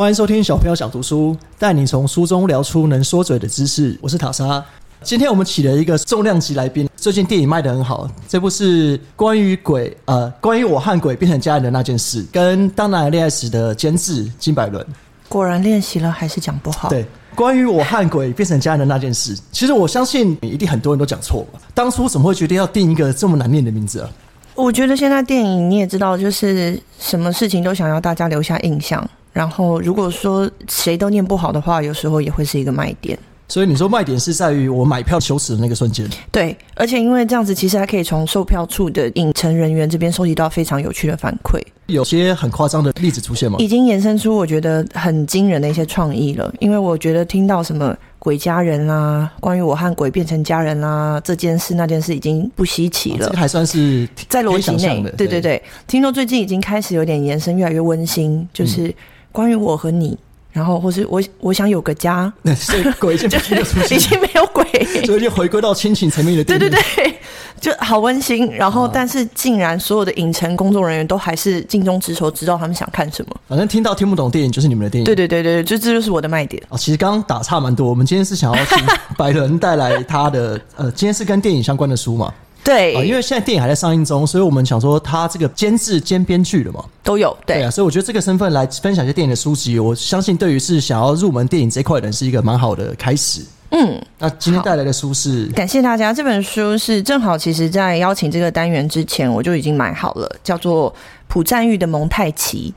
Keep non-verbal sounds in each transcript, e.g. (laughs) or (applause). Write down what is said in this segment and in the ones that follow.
欢迎收听小朋友想读书，带你从书中聊出能说嘴的知识。我是塔莎。今天我们请了一个重量级来宾，最近电影卖的很好，这部是关于鬼呃，关于我和鬼变成家人的那件事，跟《当男人恋爱时》的监制金百伦。果然练习了还是讲不好。对，关于我和鬼变成家人的那件事，其实我相信一定很多人都讲错了。当初怎么会决定要定一个这么难念的名字啊？我觉得现在电影你也知道，就是什么事情都想要大家留下印象，然后如果说谁都念不好的话，有时候也会是一个卖点。所以你说卖点是在于我买票羞耻的那个瞬间。对，而且因为这样子，其实还可以从售票处的影城人员这边收集到非常有趣的反馈。有些很夸张的例子出现吗？已经延伸出我觉得很惊人的一些创意了。因为我觉得听到什么鬼家人啦，关于我和鬼变成家人啦这件事那件事已经不稀奇了，这个还算是在逻辑内。对对对，听说最近已经开始有点延伸，越来越温馨，就是关于我和你。然后，或是我我想有个家，所以鬼已经出现，(laughs) 已经没有鬼，所以就回归到亲情层面的。对对对，(laughs) 就好温馨。然后，但是竟然所有的影城工作人员都还是尽忠职守，知道他们想看什么。反正听到听不懂电影就是你们的电影。对对对对，就这就是我的卖点。哦，其实刚刚打岔蛮多。我们今天是想要请百伦带来他的呃，今天是跟电影相关的书嘛。对，因为现在电影还在上映中，所以我们想说他这个监制兼编剧的嘛，都有。对啊，所以我觉得这个身份来分享一些电影的书籍，我相信对于是想要入门电影这块的人是一个蛮好的开始。嗯，那今天带来的书是感谢大家，这本书是正好其实在邀请这个单元之前我就已经买好了，叫做朴赞玉的蒙太奇。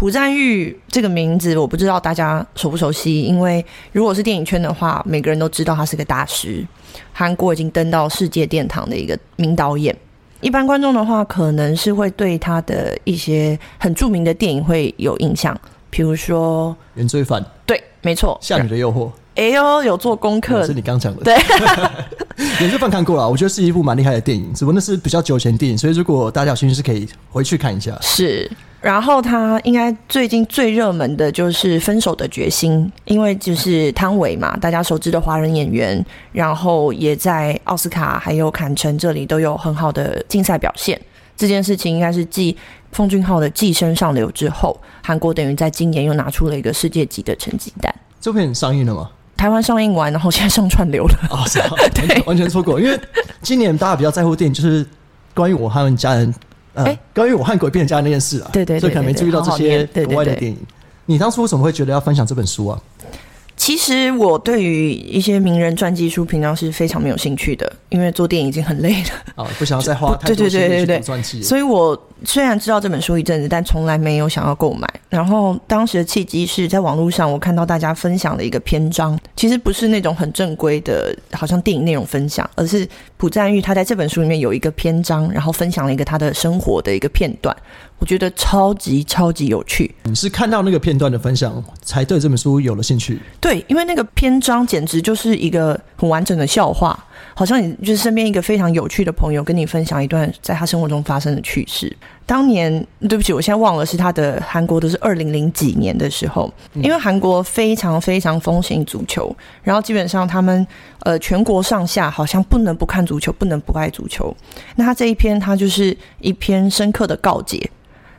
朴赞玉这个名字我不知道大家熟不熟悉，因为如果是电影圈的话，每个人都知道他是个大师。韩国已经登到世界殿堂的一个名导演，一般观众的话，可能是会对他的一些很著名的电影会有印象，比如说《原罪犯》。对，没错，《夏女的诱惑》。哎呦，有做功课，是你刚讲的。对，《原罪犯》看过了，我觉得是一部蛮厉害的电影，只不过那是比较久前电影，所以如果大家有兴趣，是可以回去看一下。是。然后他应该最近最热门的就是《分手的决心》，因为就是汤唯嘛，大家熟知的华人演员，然后也在奥斯卡还有坎城这里都有很好的竞赛表现。这件事情应该是继奉俊昊的《寄生上流》之后，韩国等于在今年又拿出了一个世界级的成绩单。这片上映了吗？(laughs) 台湾上映完，然后现在上串流了。哦，是啊，对，完全错过。因为今年大家比较在乎电影，就是关于我和家人。哎，关于我和鬼变成家人那件事啊，对对，所以可能没注意到这些国外的电影。你当初为什么会觉得要分享这本书啊？其实我对于一些名人传记书平常是非常没有兴趣的，因为做电影已经很累了啊，不想要再花太多时间去传记。所以我虽然知道这本书一阵子，但从来没有想要购买。然后当时的契机是在网络上，我看到大家分享的一个篇章，其实不是那种很正规的，好像电影内容分享，而是朴赞玉他在这本书里面有一个篇章，然后分享了一个他的生活的一个片段。我觉得超级超级有趣。你是看到那个片段的分享，才对这本书有了兴趣？对，因为那个篇章简直就是一个很完整的笑话，好像你就是身边一个非常有趣的朋友跟你分享一段在他生活中发生的趣事。当年，对不起，我现在忘了是他的韩国的是二零零几年的时候，因为韩国非常非常风行足球，然后基本上他们呃全国上下好像不能不看足球，不能不爱足球。那他这一篇，他就是一篇深刻的告诫。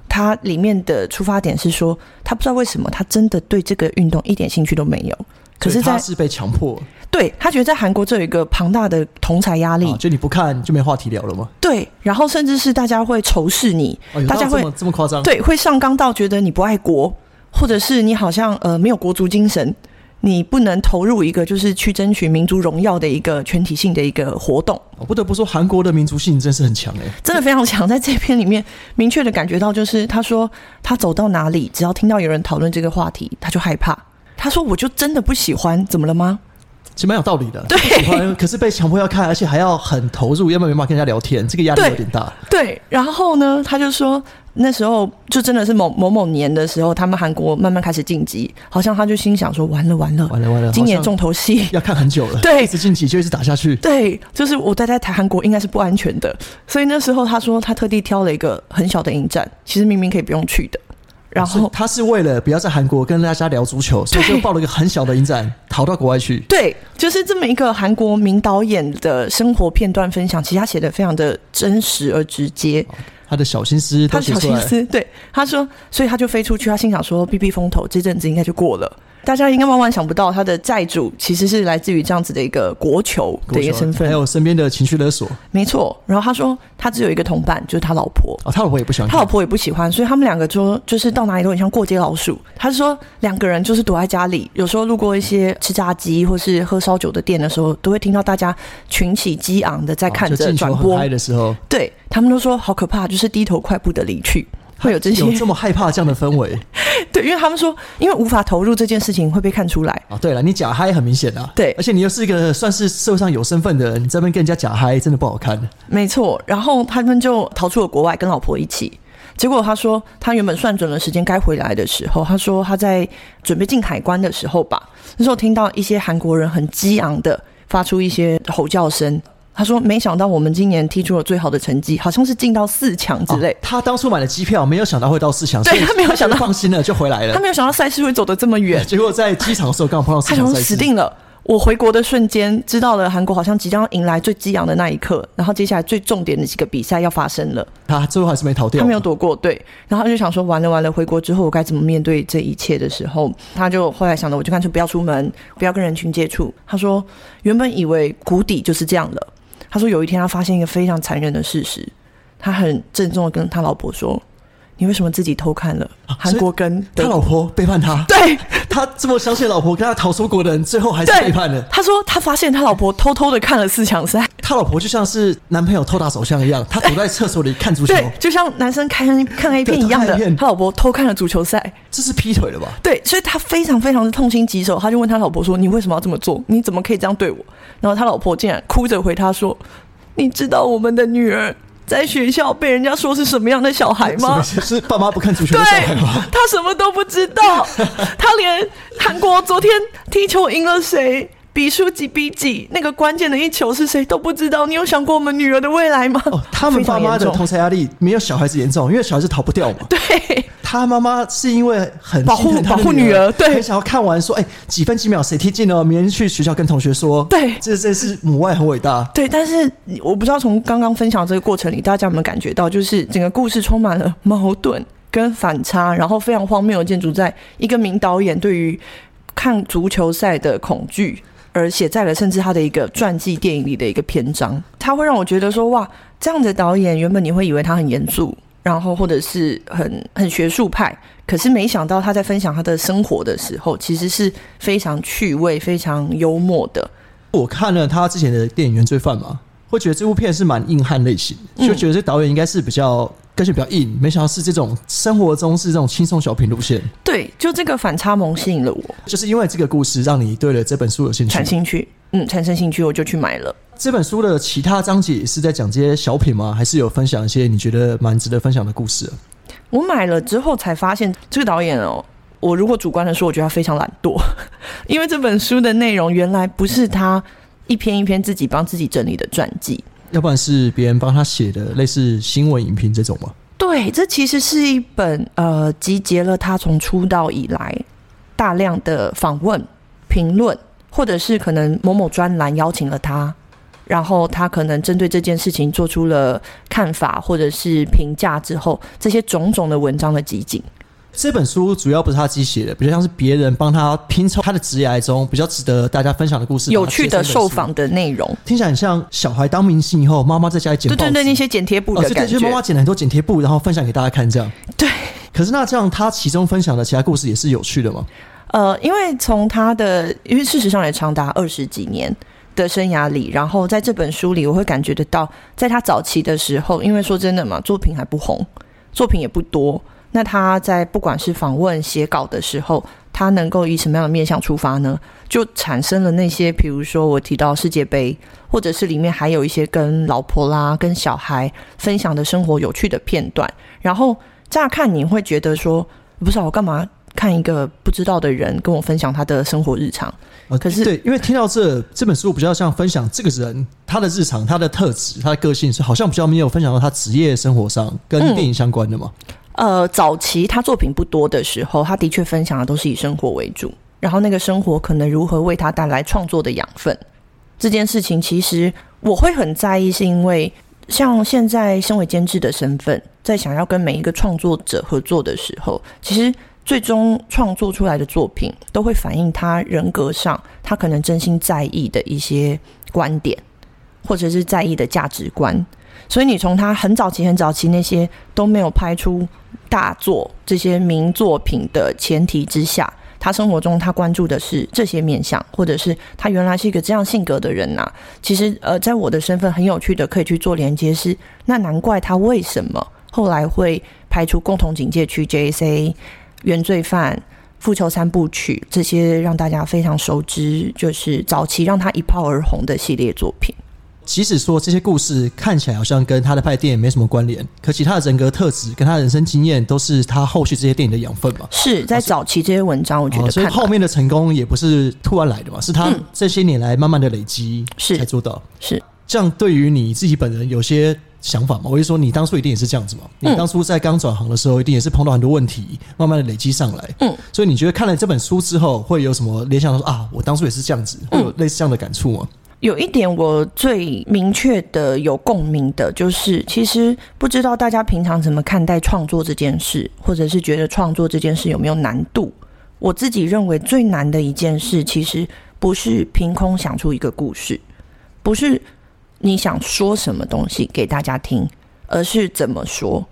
他里面的出发点是说，他不知道为什么，他真的对这个运动一点兴趣都没有。可是他是被强迫。对他觉得在韩国这有一个庞大的同才压力，就你不看就没话题聊了吗？对，然后甚至是大家会仇视你，大家会这么夸张？对，会上纲到觉得你不爱国，或者是你好像呃没有国足精神。你不能投入一个就是去争取民族荣耀的一个全体性的一个活动。我不得不说，韩国的民族性真是很强哎，真的非常强。在这篇里面，明确的感觉到，就是他说他走到哪里，只要听到有人讨论这个话题，他就害怕。他说我就真的不喜欢，怎么了吗？其实蛮有道理的。对，喜欢，可是被强迫要看，而且还要很投入，要不然没办法跟人家聊天，这个压力有点大。对，然后呢，他就说。那时候就真的是某某某年的时候，他们韩国慢慢开始晋级，好像他就心想说：完了完了完了完了，今年重头戏 (laughs) 要看很久了，对，一直晋级就一直打下去，对，就是我待在台韩国应该是不安全的，所以那时候他说他特地挑了一个很小的影展，其实明明可以不用去的，然后他是为了不要在韩国跟大家聊足球，所以就报了一个很小的影展，逃到国外去，对，就是这么一个韩国名导演的生活片段分享，其实他写的非常的真实而直接。他的小心思他的小。心思，对他说，所以他就飞出去，他心想说，避避风头，这阵子应该就过了。大家应该万万想不到，他的债主其实是来自于这样子的一个国球的一个身份还，有身边的情绪勒索没错。然后他说，他只有一个同伴，就是他老婆。哦，他老婆也不喜欢看，他老婆也不喜欢，所以他们两个就就是到哪里都很像过街老鼠。他说两个人就是躲在家里，有时候路过一些吃炸鸡或是喝烧酒的店的时候，都会听到大家群起激昂的在看着转播。嗨的时候，对他们都说好可怕，就是低头快步的离去，会有这些有这么害怕这样的氛围 (laughs) 对，因为他们说，因为无法投入这件事情会被看出来。啊。对了，你假嗨很明显啊，对而且你又是一个算是社会上有身份的人，你这边跟人家假嗨，真的不好看。没错，然后他们就逃出了国外，跟老婆一起。结果他说，他原本算准了时间该回来的时候，他说他在准备进海关的时候吧，那时候听到一些韩国人很激昂的发出一些吼叫声。他说：“没想到我们今年踢出了最好的成绩，好像是进到四强之类哦。他当初买了机票，没有想到会到四强，对他没有想到放心了，就回来了。他没有想到赛事会走得这么远，结果在机场的时候刚好碰到四强赛事，死定了。我回国的瞬间，知道了韩国好像即将要迎来最激昂的那一刻，然后接下来最重点的几个比赛要发生了。他最后还是没逃掉。他没有躲过，对，然后他就想说完了完了，回国之后我该怎么面对这一切的时候，他就后来想着，我就干脆不要出门，不要跟人群接触。他说原本以为谷底就是这样了，他说有一天他发现一个非常残忍的事实，他很郑重的跟他老婆说：“你为什么自己偷看了韩国跟德国？”他老婆背叛他，(laughs) 对，他这么相信老婆，跟他逃出国的人，最后还是背叛了。他说他发现他老婆偷偷的看了四强赛，他老婆就像是男朋友偷打手枪一样，他躲在厕所里看足球，对，就像男生看看 A 片一样的他老婆偷看了足球赛。这是劈腿了吧？对，所以他非常非常的痛心疾首，他就问他老婆说：“你为什么要这么做？你怎么可以这样对我？”然后他老婆竟然哭着回他说：“你知道我们的女儿在学校被人家说是什么样的小孩吗？”是是爸妈不看足球对的小孩吗？，他什么都不知道，他连韩国昨天踢球赢了谁，比数几比几，那个关键的一球是谁都不知道。你有想过我们女儿的未来吗？哦，他们爸妈的同才压力没有小孩子严重，因为小孩子逃不掉嘛。对他妈妈是因为很保护保护女儿对很想要看完说，哎、几分几秒谁踢进了，明天去学校跟同学说，对这这是母爱很伟大。对，但是我不知道从刚刚分享这个过程里，大家有没有感觉到，就是整个故事充满了矛盾跟反差，然后非常荒谬的建筑在一个名导演对于看足球赛的恐惧。而写在了甚至他的一个传记电影里的一个篇章，他会让我觉得说哇，这样的导演原本你会以为他很严肃，然后或者是很很学术派，可是没想到他在分享他的生活的时候，其实是非常趣味、非常幽默的。我看了他之前的电影《原罪犯》嘛，会觉得这部片是蛮硬汉类型，就觉得这导演应该是比较个性比较硬，没想到是这种生活中是这种轻松小品路线，对，就这个反差萌吸引了我。就是因为这个故事让你对了这本书有兴趣产。兴趣，嗯，产生兴趣，我就去买了。这本书的其他章节是在讲这些小品吗？还是有分享一些你觉得蛮值得分享的故事？我买了之后才发现，这个导演哦，我如果主观的说，我觉得他非常懒惰，(laughs) 因为这本书的内容原来不是他一篇一篇自己帮自己整理的传记。要不然是别人帮他写的类似新闻影评这种吗？对，这其实是一本呃，集结了他从出道以来大量的访问、评论，或者是可能某某专栏邀请了他，然后他可能针对这件事情做出了看法或者是评价之后，这些种种的文章的集锦。这本书主要不是他自己写的，比较像是别人帮他拼凑他的职涯中比较值得大家分享的故事，有趣的受访的内容，听起来很像小孩当明星以后，妈妈在家里剪对对对，那些剪贴布哦，对对，的感觉，就是妈妈剪了很多剪贴布，然后分享给大家看，这样。对。可是那这样，他其中分享的其他故事也是有趣的吗？呃，因为从他的，因为事实上也长达二十几年的生涯里，然后在这本书里，我会感觉得到，在他早期的时候，因为说真的嘛，作品还不红，作品也不多。那他在不管是访问、写稿的时候，他能够以什么样的面向出发呢？就产生了那些，比如说我提到世界杯，或者是里面还有一些跟老婆啦、跟小孩分享的生活有趣的片段。然后乍看你会觉得说，不是、啊、我干嘛看一个不知道的人跟我分享他的生活日常？呃可是对，因为听到这这本书比较像分享这个人他的日常、他的特质、他的个性，是好像比较没有分享到他职业生活上跟嗯电影相关的嘛。呃，早期他作品不多的时候，他的确分享的都是以生活为主，然后那个生活可能如何为他带来创作的养分，这件事情其实我会很在意，是因为像现在身为监制的身份，在想要跟每一个创作者合作的时候，其实最终创作出来的作品都会反映他人格上他可能真心在意的一些观点，或者是在意的价值观。所以你从他很早期、很早期那些都没有拍出大作这些名作品的前提之下。他生活中，他关注的是这些面相，或者是他原来是一个这样性格的人呐。其实，呃，在我的身份很有趣的，可以去做连接。是那难怪他为什么后来会拍出《共同警戒区》、JSA、《原罪犯》、《复仇三部曲》这些让大家非常熟知，就是早期让他一炮而红的系列作品。即使说这些故事看起来好像跟他的拍电影没什么关联，可其他的人格特质跟他人生经验都是他后续这些电影的养分嘛？是在早期这些文章，我觉得，所以后面的成功也不是突然来的嘛，是他这些年来慢慢的累积是才做到。是这样，对于你自己本人有些想法吗？我就说，你当初一定也是这样子嘛？你当初在刚转行的时候，一定也是碰到很多问题，慢慢的累积上来。嗯，所以你觉得看了这本书之后，会有什么联想？说啊，我当初也是这样子，会有类似这样的感触吗？有一点我最明确的有共鸣的，就是其实不知道大家平常怎么看待创作这件事，或者是觉得创作这件事有没有难度？我自己认为最难的一件事，其实不是凭空想出一个故事，不是你想说什么东西给大家听，而是怎么说。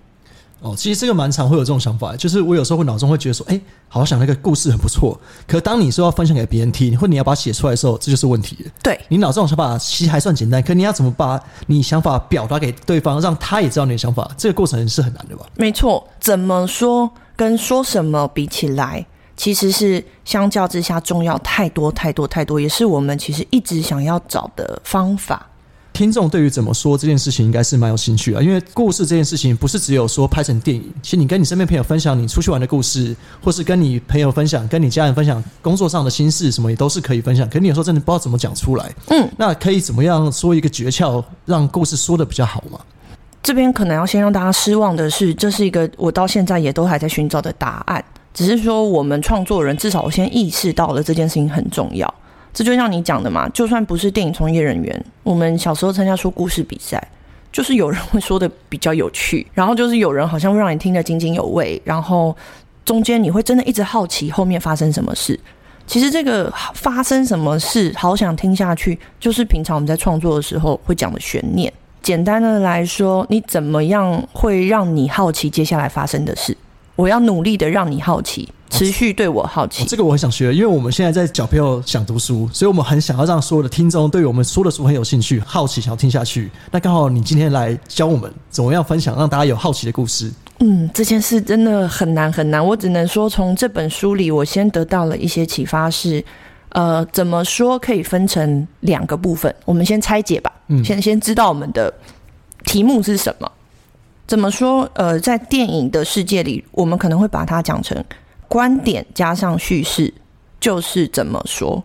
哦，其实这个蛮常会有这种想法，就是我有时候会脑中会觉得说，哎，好想那个故事很不错，可当你说要分享给别人听，或你要把它写出来的时候，这就是问题。对你脑中想法其实还算简单，可你要怎么把你想法表达给对方，让他也知道你的想法，这个过程是很难的吧？没错，怎么说跟说什么比起来，其实是相较之下重要太多太多太多，也是我们其实一直想要找的方法。听众对于怎么说这件事情应该是蛮有兴趣的，因为故事这件事情不是只有说拍成电影。其实你跟你身边朋友分享你出去玩的故事，或是跟你朋友分享、跟你家人分享工作上的心事，什么也都是可以分享。可你有时候真的不知道怎么讲出来。嗯，那可以怎么样说一个诀窍，让故事说的比较好吗？这边可能要先让大家失望的是，这是一个我到现在也都还在寻找的答案。只是说，我们创作人至少我先意识到了这件事情很重要。这就像你讲的嘛，就算不是电影从业人员，我们小时候参加说故事比赛，就是有人会说的比较有趣，然后就是有人好像会让你听得津津有味，然后中间你会真的一直好奇后面发生什么事。其实这个发生什么事，好想听下去，就是平常我们在创作的时候会讲的悬念。简单的来说，你怎么样会让你好奇接下来发生的事？我要努力的让你好奇。持续对我好奇，这个我很想学，因为我们现在在小朋友想读书，所以我们很想要让所有的听众对我们说的书很有兴趣、好奇，想要听下去。那刚好你今天来教我们怎么样分享，让大家有好奇的故事。嗯，这件事真的很难很难，我只能说从这本书里，我先得到了一些启发，是呃，怎么说可以分成两个部分，我们先拆解吧。嗯，先先知道我们的题目是什么。怎么说？呃，在电影的世界里，我们可能会把它讲成。观点加上叙事就是怎么说？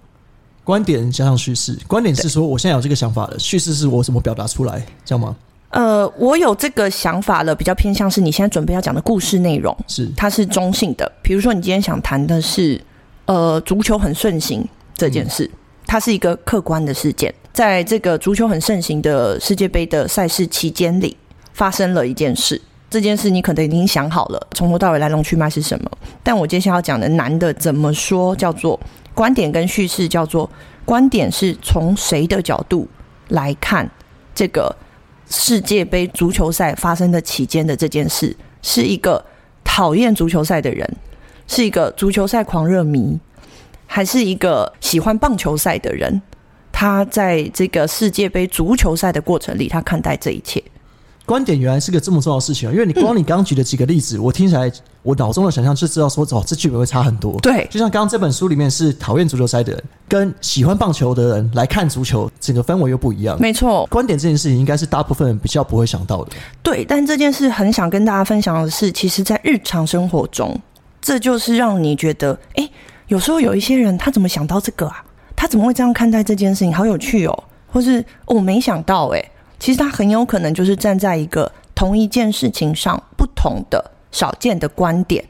观点加上叙事，观点是说我现在有这个想法了，叙事是我怎么表达出来，这样吗？呃，我有这个想法了，比较偏向是你现在准备要讲的故事内容是它是中性的。比如说，你今天想谈的是呃足球很盛行这件事，它是一个客观的事件，在这个足球很盛行的世界杯的赛事期间里发生了一件事。这件事你可能已经想好了，从头到尾来龙去脉是什么？但我接下来要讲的难的怎么说？叫做观点跟叙事，叫做观点是从谁的角度来看这个世界杯足球赛发生的期间的这件事，是一个讨厌足球赛的人，是一个足球赛狂热迷，还是一个喜欢棒球赛的人？他在这个世界杯足球赛的过程里，他看待这一切。观点原来是个这么重要的事情啊！因为你光你刚刚举的几个例子，我听起来我脑中的想象就知道说，哦，这剧本会差很多。对，就像刚刚这本书里面是讨厌足球赛的人，跟喜欢棒球的人来看足球，整个氛围又不一样。没错，观点这件事情应该是大部分人比较不会想到的。对，但这件事很想跟大家分享的是，其实，在日常生活中，这就是让你觉得，哎，有时候有一些人他怎么想到这个啊？他怎么会这样看待这件事情？好有趣哦！或是我没想到，哎。其实他很有可能就是站在一个同一件事情上不同的少见的观点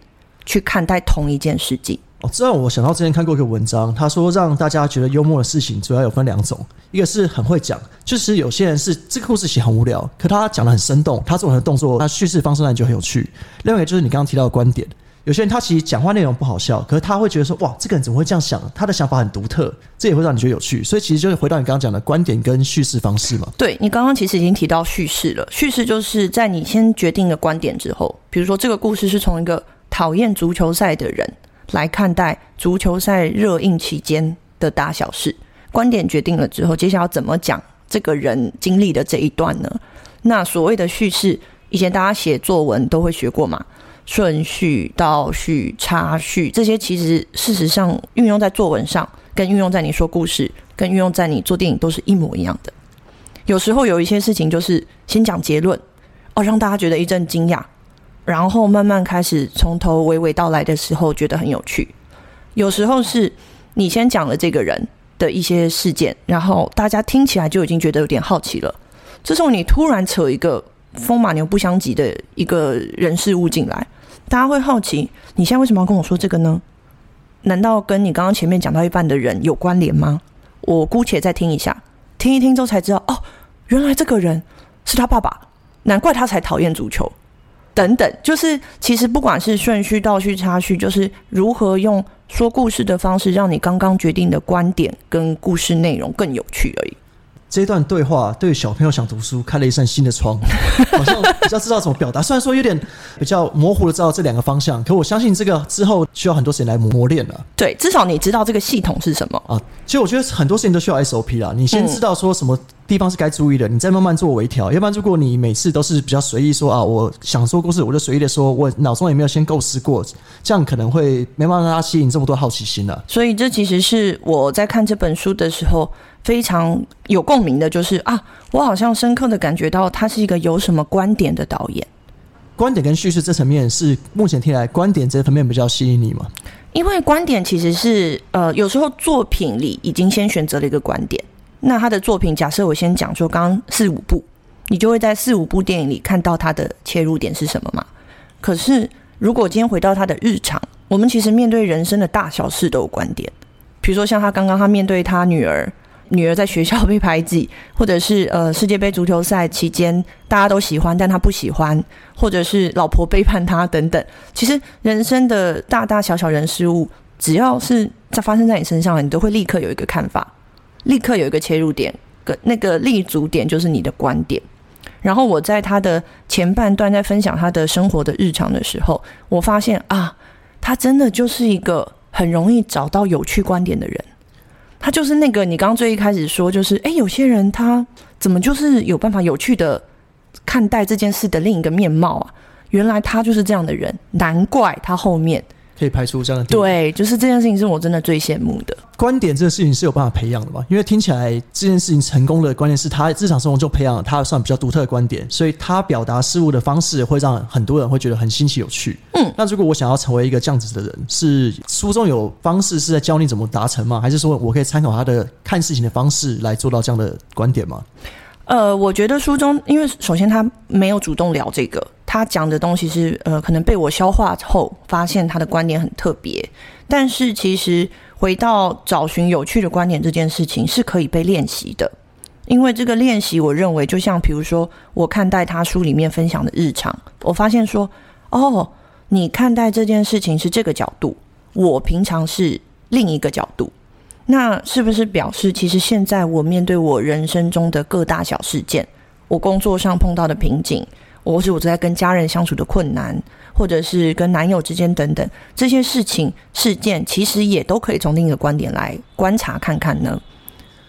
去看待同一件事情。哦，这让我想到之前看过一个文章，他说让大家觉得幽默的事情主要有分两种，一个是很会讲，就是有些人是这个故事写很无聊，可他讲的很生动，他做很多动作，他叙事方式呢就很有趣。另外一个就是你刚刚提到的观点，有些人他其实讲话内容不好笑，可是他会觉得说哇，这个人怎么会这样想？他的想法很独特，这也会让你觉得有趣。所以其实就是回到你刚刚讲的观点跟叙事方式嘛。对你刚刚其实已经提到叙事了，叙事就是在你先决定了观点之后，比如说这个故事是从一个讨厌足球赛的人。来看待足球赛热映期间的大小事，观点决定了之后，接下来要怎么讲这个人经历的这一段呢？那所谓的叙事，以前大家写作文都会学过嘛，顺序、倒序、插序，这些其实事实上运用在作文上，跟运用在你说故事，跟运用在你做电影都是一模一样的。有时候有一些事情就是先讲结论，哦，让大家觉得一阵惊讶。然后慢慢开始从头娓娓道来的时候，觉得很有趣。有时候是你先讲了这个人的一些事件，然后大家听起来就已经觉得有点好奇了。这时候你突然扯一个风马牛不相及的一个人事物进来，大家会好奇：你现在为什么要跟我说这个呢？难道跟你刚刚前面讲到一半的人有关联吗？我姑且再听一下，听一听之后才知道，哦，原来这个人是他爸爸，难怪他才讨厌足球。等等，就是其实不管是顺序、倒序、插序，就是如何用说故事的方式，让你刚刚决定的观点跟故事内容更有趣而已。这段对话对小朋友想读书开了一扇新的窗，(laughs) 好像比较知道怎么表达。虽然说有点比较模糊的知道这两个方向，可我相信这个之后需要很多时间来磨练了。对，至少你知道这个系统是什么啊。其实我觉得很多事情都需要 SOP 啦。你先知道说什么地方是该注意的，你再慢慢做微调。要不然，如果你每次都是比较随意说啊，我想说故事我就随意的说，我脑中也没有先构思过，这样可能会没办法让他吸引这么多好奇心了。所以这其实是我在看这本书的时候。非常有共鸣的，就是啊，我好像深刻的感觉到他是一个有什么观点的导演。观点跟叙事这层面是目前听来，观点这层面比较吸引你吗？因为观点其实是呃，有时候作品里已经先选择了一个观点。那他的作品，假设我先讲说，刚刚四五部，你就会在四五部电影里看到他的切入点是什么嘛？可是如果今天回到他的日常，我们其实面对人生的大小事都有观点。比如说像他刚刚他面对他女儿。女儿在学校被排挤，(laughs) 或者是呃世界杯足球赛期间大家都喜欢，但他不喜欢，或者是老婆背叛他等等。其实人生的大大小小人事物，只要是在发生在你身上，你都会立刻有一个看法，立刻有一个切入点，个那个立足点就是你的观点。然后我在他的前半段在分享他的生活的日常的时候，我发现啊，他真的就是一个很容易找到有趣观点的人。他就是那个你刚刚最一开始说，就是哎，有些人他怎么就是有办法有趣的看待这件事的另一个面貌啊？原来他就是这样的人，难怪他后面。可以拍出这样的对，就是这件事情是我真的最羡慕的。观点这个事情是有办法培养的嘛？因为听起来这件事情成功的关键是他日常生活中培养了他算比较独特的观点，所以他表达事物的方式会让很多人会觉得很新奇有趣。嗯，那如果我想要成为一个这样子的人，是书中有方式是在教你怎么达成吗？还是说我可以参考他的看事情的方式来做到这样的观点吗？呃，我觉得书中，因为首先他没有主动聊这个。他讲的东西是呃，可能被我消化后发现他的观点很特别，但是其实回到找寻有趣的观点这件事情是可以被练习的，因为这个练习，我认为就像比如说我看待他书里面分享的日常，我发现说哦，你看待这件事情是这个角度，我平常是另一个角度，那是不是表示其实现在我面对我人生中的各大小事件，我工作上碰到的瓶颈？或是我在跟家人相处的困难，或者是跟男友之间等等这些事情事件，其实也都可以从另一个观点来观察看看呢。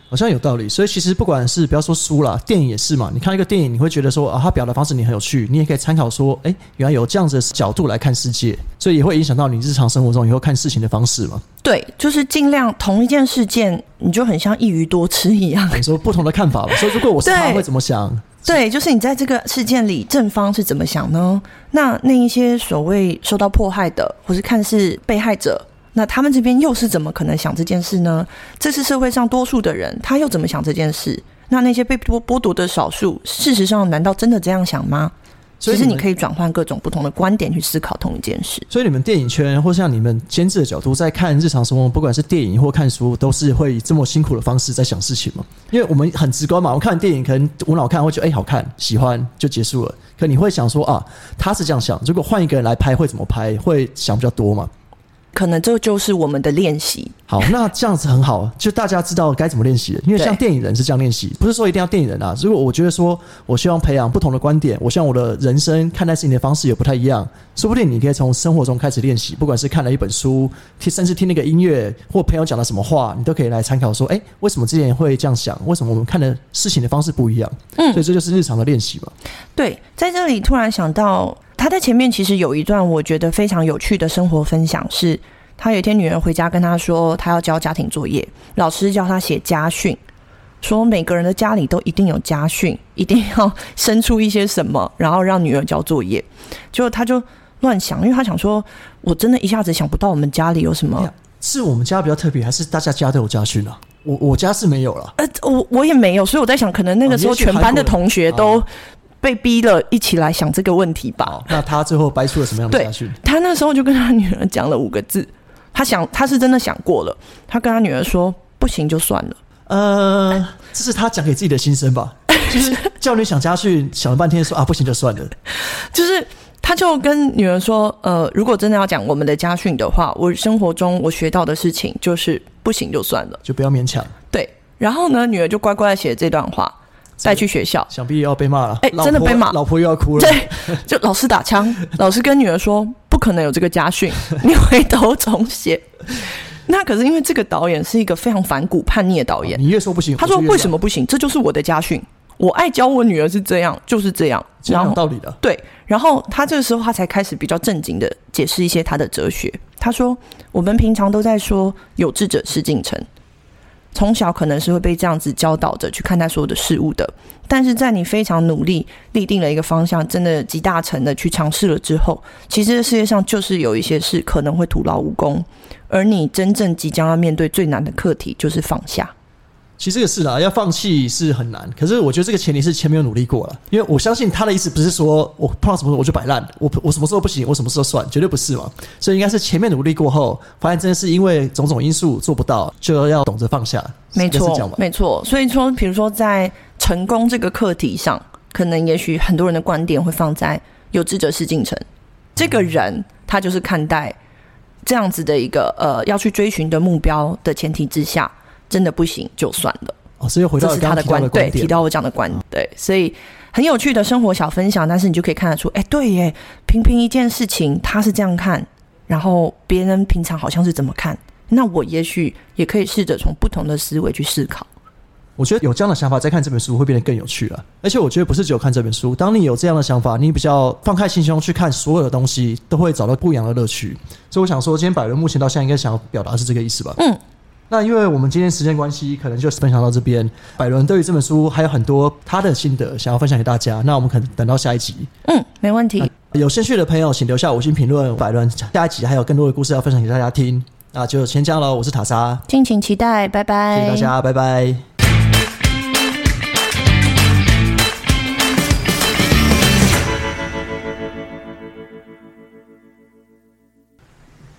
好像有道理，所以其实不管是不要说书啦，电影也是嘛。你看一个电影，你会觉得说啊，他表达方式你很有趣，你也可以参考说，哎，原来有这样子的角度来看世界，所以也会影响到你日常生活中以后看事情的方式嘛。对，就是尽量同一件事件，你就很像一鱼多吃一样，你说不同的看法吧。所以如果我是他，会怎么想？对，就是你在这个事件里，正方是怎么想呢？那那一些所谓受到迫害的，或是看似被害者，那他们这边又是怎么可能想这件事呢？这是社会上多数的人，他又怎么想这件事？那那些被剥剥夺的少数，事实上难道真的这样想吗？所以们其实你可以转换各种不同的观点去思考同一件事。所以你们电影圈或像你们监制的角度，在看日常生活，不管是电影或看书，都是会以这么辛苦的方式在想事情嘛？因为我们很直观嘛，我看电影可能无脑看会觉得哎、好看喜欢就结束了，可你会想说啊他是这样想，如果换一个人来拍会怎么拍？会想比较多嘛？可能这就是我们的练习。好，那这样子很好，就大家知道该怎么练习了。因为像电影人是这样练习，不是说一定要电影人啊。如果我觉得说我希望培养不同的观点，我希望我的人生看待事情的方式也不太一样，说不定你可以从生活中开始练习，不管是看了一本书，听甚至听那个音乐，或朋友讲了什么话，你都可以来参考说，哎、为什么之前会这样想？为什么我们看的事情的方式不一样？嗯所以这就是日常的练习嘛。对，在这里突然想到，他在前面其实有一段我觉得非常有趣的生活分享是。他有一天女儿回家跟他说，他要交家庭作业，老师叫他写家训，说每个人的家里都一定有家训，一定要生出一些什么，然后让女儿交作业。结果他就乱想，因为他想说，我真的一下子想不到我们家里有什么是我们家比较特别，还是大家家都有家训啊？我我家是没有了。呃，我我也没有，所以我在想，可能那个时候全班的同学都哦被逼了一起来想这个问题吧。好，那他最后掰出了什么样的家训？他那时候就跟他女儿讲了五个字，他想他是真的想过了，他跟他女儿说不行就算了。呃，这是他讲给自己的心声吧？(laughs) 就是叫你想家训，想了半天说啊，不行就算了。就是他就跟女儿说，呃，如果真的要讲我们的家训的话，我生活中我学到的事情就是不行就算了。就不要勉强，对，然后呢，女儿就乖乖的写这段话，带去学校。想必又要被骂了。哎真的被骂老婆又要哭了。对，就老师打枪，老师跟女儿说不可能有这个家训，(laughs) 你回头重写。那可是因为这个导演是一个非常反骨叛逆的导演，你越说不行，他说为什么不行？这就是我的家训，我爱教我女儿是这样，就是这样。这样然后有道理的？对，然后他这个时候他才开始比较正经的解释一些他的哲学。他说：“我们平常都在说有志者事竟成，从小可能是会被这样子教导着去看待所有的事物的。但是在你非常努力立定了一个方向，真的集大成的去尝试了之后，其实这世界上就是有一些事可能会徒劳无功，而你真正即将要面对最难的课题就是放下。其实这个是啦，要放弃是很难。可是我觉得这个前提是前面有努力过了，因为我相信他的意思不是说我碰到什么我就摆烂，我我什么时候不行，我什么时候算，绝对不是嘛。所以应该是前面努力过后，发现真的是因为种种因素做不到，就要懂得放下。没错没错。所以说，比如说在成功这个课题上，可能也许很多人的观点会放在有志者事竟成，这个人他就是看待这样子的一个呃要去追寻的目标的前提之下，真的不行就算了。哦，所以回到是他的观点，提到我讲的观对，所以很有趣的生活小分享，但是你就可以看得出，哎，对耶，平平一件事情他是这样看，然后别人平常好像是怎么看，那我也许也可以试着从不同的思维去思考。我觉得有这样的想法，再看这本书会变得更有趣了。而且我觉得不是只有看这本书，当你有这样的想法，你比较放开心胸去看所有的东西，都会找到不一样的乐趣。所以我想说，今天百伦目前到现在应该想要表达的是这个意思吧？嗯。那因为我们今天时间关系，可能就分享到这边。百伦对于这本书还有很多他的心得想要分享给大家，那我们可能等到下一集。嗯，没问题。有兴趣的朋友，请留下五星评论。百伦下一集还有更多的故事要分享给大家听。那就先这样喽，我是塔莎，敬请期待，拜拜。谢谢大家，拜拜。